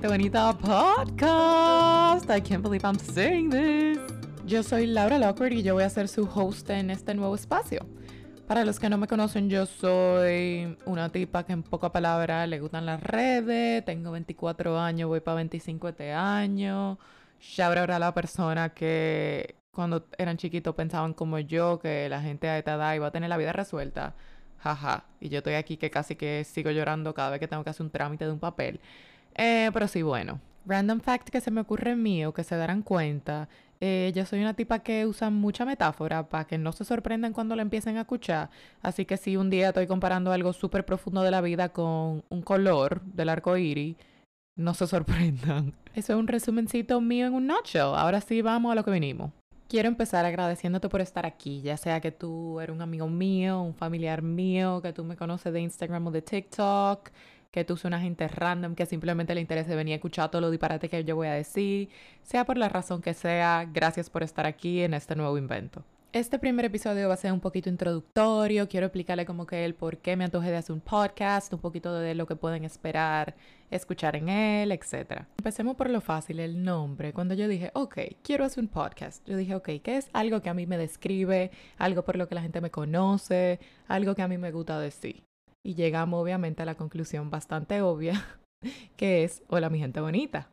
Gente Bonita Podcast. I can't believe I'm saying this. Yo soy Laura Lockwood y yo voy a ser su host en este nuevo espacio. Para los que no me conocen, yo soy una tipa que en poca palabra le gustan las redes. Tengo 24 años, voy para 25 este año. Ya habrá la persona que cuando eran chiquitos pensaban como yo que la gente a esta edad iba a tener la vida resuelta jaja. Y yo estoy aquí que casi que sigo llorando cada vez que tengo que hacer un trámite de un papel. Eh, pero sí, bueno. Random fact que se me ocurre mío, que se darán cuenta. Eh, yo soy una tipa que usa mucha metáfora para que no se sorprendan cuando la empiecen a escuchar. Así que si un día estoy comparando algo súper profundo de la vida con un color del arco iris, no se sorprendan. Eso es un resumencito mío en un nutshell. Ahora sí, vamos a lo que vinimos. Quiero empezar agradeciéndote por estar aquí, ya sea que tú eres un amigo mío, un familiar mío, que tú me conoces de Instagram o de TikTok, que tú eres una gente random que simplemente le interesa venir a escuchar todo lo disparate que yo voy a decir, sea por la razón que sea, gracias por estar aquí en este nuevo invento. Este primer episodio va a ser un poquito introductorio, quiero explicarle como que el por qué me antojé de hacer un podcast, un poquito de lo que pueden esperar escuchar en él, etc. Empecemos por lo fácil, el nombre. Cuando yo dije, ok, quiero hacer un podcast, yo dije, ok, ¿qué es algo que a mí me describe, algo por lo que la gente me conoce, algo que a mí me gusta decir? Y llegamos obviamente a la conclusión bastante obvia, que es, hola mi gente bonita.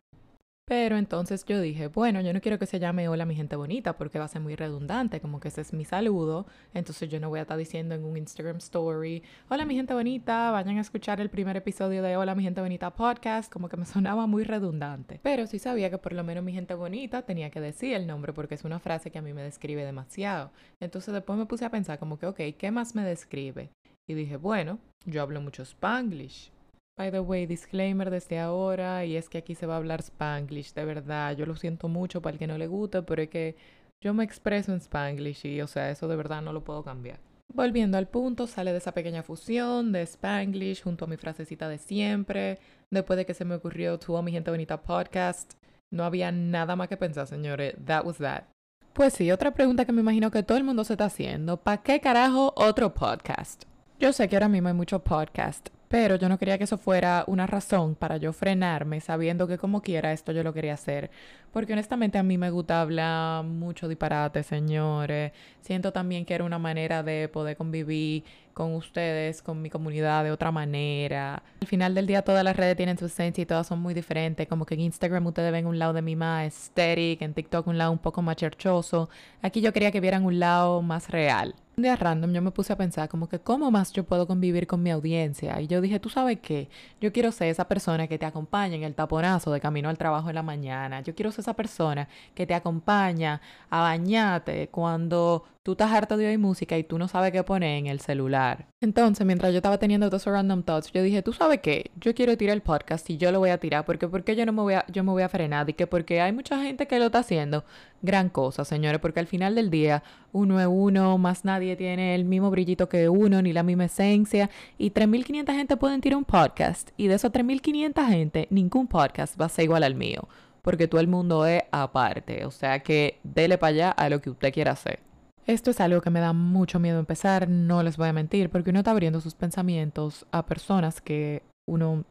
Pero entonces yo dije, bueno, yo no quiero que se llame Hola mi gente bonita porque va a ser muy redundante, como que ese es mi saludo. Entonces yo no voy a estar diciendo en un Instagram story, Hola mi gente bonita, vayan a escuchar el primer episodio de Hola mi gente bonita podcast, como que me sonaba muy redundante. Pero sí sabía que por lo menos mi gente bonita tenía que decir el nombre porque es una frase que a mí me describe demasiado. Entonces después me puse a pensar como que, ok, ¿qué más me describe? Y dije, bueno, yo hablo mucho spanglish. By the way, disclaimer desde ahora, y es que aquí se va a hablar spanglish, de verdad. Yo lo siento mucho para el que no le gusta, pero es que yo me expreso en spanglish y, o sea, eso de verdad no lo puedo cambiar. Volviendo al punto, sale de esa pequeña fusión de Spanglish junto a mi frasecita de siempre. Después de que se me ocurrió Tu mi gente bonita podcast, no había nada más que pensar, señores. That was that. Pues sí, otra pregunta que me imagino que todo el mundo se está haciendo. ¿Para qué carajo otro podcast? Yo sé que ahora mismo hay muchos podcasts, pero yo no quería que eso fuera una razón para yo frenarme sabiendo que como quiera esto yo lo quería hacer. Porque honestamente a mí me gusta hablar mucho disparate, señores. Siento también que era una manera de poder convivir con ustedes, con mi comunidad de otra manera. Al final del día todas las redes tienen su esencia y todas son muy diferentes. Como que en Instagram ustedes ven un lado de mí más aesthetic, en TikTok un lado un poco más cherchoso. Aquí yo quería que vieran un lado más real. Un día random yo me puse a pensar como que cómo más yo puedo convivir con mi audiencia. Y yo dije, tú sabes qué, yo quiero ser esa persona que te acompaña en el taponazo de camino al trabajo en la mañana. Yo quiero ser esa persona que te acompaña a bañarte cuando tú estás harto de oír música y tú no sabes qué poner en el celular. Entonces, mientras yo estaba teniendo todos esos random thoughts, yo dije, ¿tú sabes qué? Yo quiero tirar el podcast y yo lo voy a tirar porque porque yo no me voy a yo me voy a frenar y que porque hay mucha gente que lo está haciendo, gran cosa, señores, porque al final del día uno es uno, más nadie tiene el mismo brillito que uno ni la misma esencia y 3500 gente pueden tirar un podcast y de esos 3500 gente ningún podcast va a ser igual al mío, porque todo el mundo es aparte, o sea que dele para allá a lo que usted quiera hacer. Esto es algo que me da mucho miedo empezar, no les voy a mentir, porque uno está abriendo sus pensamientos a personas que uno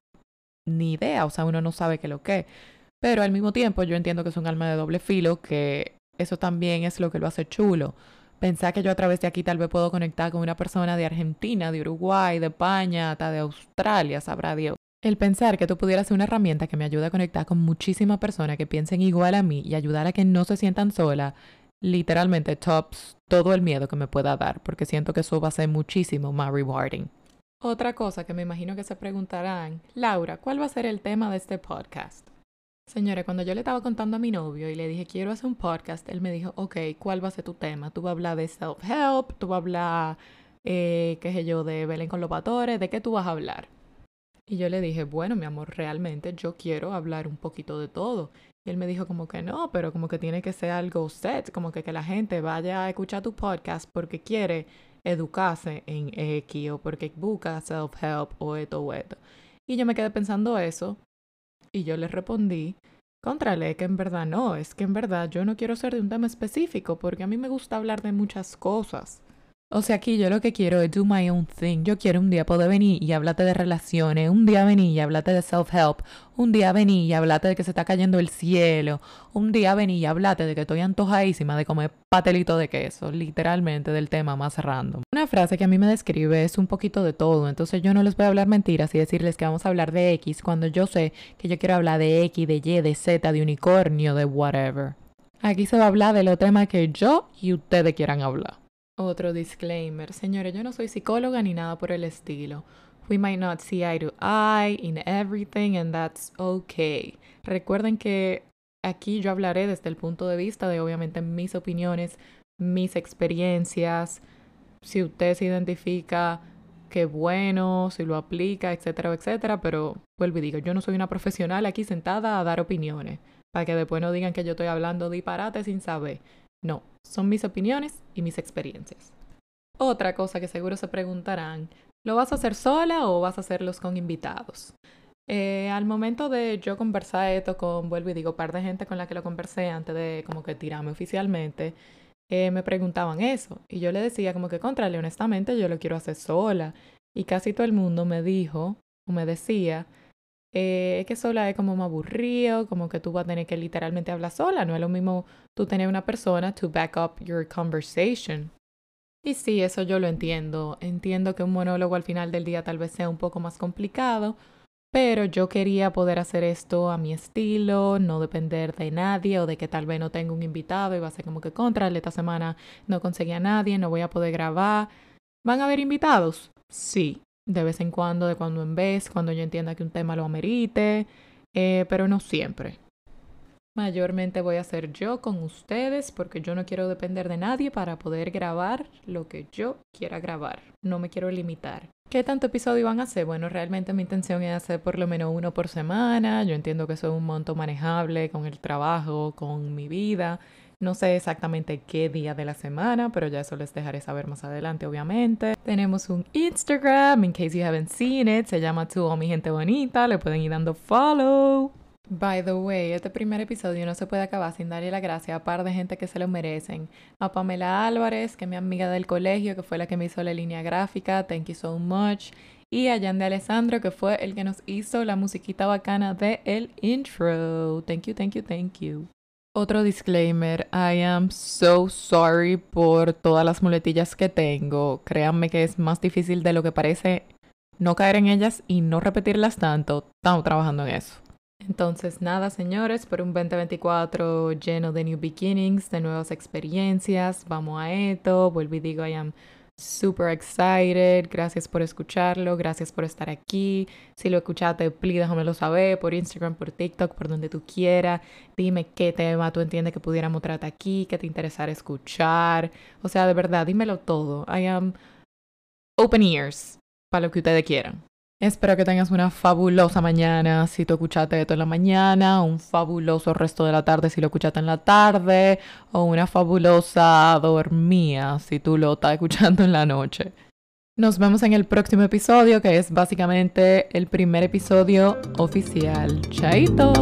ni idea, o sea, uno no sabe qué lo que. Pero al mismo tiempo yo entiendo que es un alma de doble filo, que eso también es lo que lo hace chulo. Pensar que yo a través de aquí tal vez puedo conectar con una persona de Argentina, de Uruguay, de España, hasta de Australia, sabrá Dios. El pensar que tú pudieras ser una herramienta que me ayude a conectar con muchísimas personas que piensen igual a mí y ayudar a que no se sientan sola, literalmente tops todo el miedo que me pueda dar, porque siento que eso va a ser muchísimo más rewarding. Otra cosa que me imagino que se preguntarán, Laura, ¿cuál va a ser el tema de este podcast? Señores, cuando yo le estaba contando a mi novio y le dije quiero hacer un podcast, él me dijo, ok, ¿cuál va a ser tu tema? Tú vas a hablar de self-help, tú vas a hablar, eh, qué sé yo, de Belén con los patores, ¿de qué tú vas a hablar? Y yo le dije, bueno, mi amor, realmente yo quiero hablar un poquito de todo. Y él me dijo como que no, pero como que tiene que ser algo set, como que, que la gente vaya a escuchar tu podcast porque quiere educarse en X o porque busca self-help o esto o esto. Y yo me quedé pensando eso y yo le respondí, contrale que en verdad no, es que en verdad yo no quiero ser de un tema específico porque a mí me gusta hablar de muchas cosas. O sea, aquí yo lo que quiero es do my own thing. Yo quiero un día poder venir y hablarte de relaciones, un día venir y hablarte de self-help, un día venir y hablarte de que se está cayendo el cielo, un día venir y hablarte de que estoy antojadísima de comer patelito de queso, literalmente del tema más random. Una frase que a mí me describe es un poquito de todo, entonces yo no les voy a hablar mentiras y decirles que vamos a hablar de X cuando yo sé que yo quiero hablar de X, de Y, de Z, de unicornio, de whatever. Aquí se va a hablar de los temas que yo y ustedes quieran hablar. Otro disclaimer. Señores, yo no soy psicóloga ni nada por el estilo. We might not see eye to eye in everything and that's okay. Recuerden que aquí yo hablaré desde el punto de vista de obviamente mis opiniones, mis experiencias. Si usted se identifica, qué bueno, si lo aplica, etcétera, etcétera. Pero vuelvo y digo, yo no soy una profesional aquí sentada a dar opiniones. Para que después no digan que yo estoy hablando disparate sin saber. No, son mis opiniones y mis experiencias. Otra cosa que seguro se preguntarán, ¿lo vas a hacer sola o vas a hacerlos con invitados? Eh, al momento de yo conversar esto con, vuelvo y digo, par de gente con la que lo conversé antes de como que tirarme oficialmente, eh, me preguntaban eso. Y yo le decía como que, contrale, honestamente, yo lo quiero hacer sola. Y casi todo el mundo me dijo o me decía eh, que sola es como más aburrido, como que tú vas a tener que literalmente hablar sola, no es lo mismo tú tener una persona to back up your conversation. Y sí, eso yo lo entiendo. Entiendo que un monólogo al final del día tal vez sea un poco más complicado, pero yo quería poder hacer esto a mi estilo, no depender de nadie o de que tal vez no tenga un invitado y va a ser como que contra, esta semana no conseguí a nadie, no voy a poder grabar. ¿Van a haber invitados? Sí, de vez en cuando, de cuando en vez, cuando yo entienda que un tema lo amerite, eh, pero no siempre. Mayormente voy a ser yo con ustedes porque yo no quiero depender de nadie para poder grabar lo que yo quiera grabar. No me quiero limitar. ¿Qué tanto episodio van a hacer? Bueno, realmente mi intención es hacer por lo menos uno por semana. Yo entiendo que eso es un monto manejable con el trabajo, con mi vida. No sé exactamente qué día de la semana, pero ya eso les dejaré saber más adelante, obviamente. Tenemos un Instagram, in case you haven't seen it, se llama Tu Mi Gente Bonita, le pueden ir dando follow. By the way, este primer episodio no se puede acabar sin darle la gracia a par de gente que se lo merecen. A Pamela Álvarez, que es mi amiga del colegio, que fue la que me hizo la línea gráfica, thank you so much. Y a Jan de Alessandro, que fue el que nos hizo la musiquita bacana de el intro. Thank you, thank you, thank you. Otro disclaimer, I am so sorry por todas las muletillas que tengo. Créanme que es más difícil de lo que parece no caer en ellas y no repetirlas tanto. Estamos trabajando en eso. Entonces, nada, señores, por un 2024 lleno de new beginnings, de nuevas experiencias. Vamos a esto. Vuelvo y digo, I am super excited. Gracias por escucharlo, gracias por estar aquí. Si lo escuchaste, please déjamelo saber por Instagram, por TikTok, por donde tú quieras. Dime qué tema tú entiendes que pudiéramos tratar aquí, qué te interesara escuchar. O sea, de verdad, dímelo todo. I am open ears para lo que ustedes quieran. Espero que tengas una fabulosa mañana si tú escuchaste esto en la mañana, un fabuloso resto de la tarde si lo escuchaste en la tarde, o una fabulosa dormía si tú lo estás escuchando en la noche. Nos vemos en el próximo episodio, que es básicamente el primer episodio oficial. Chaito.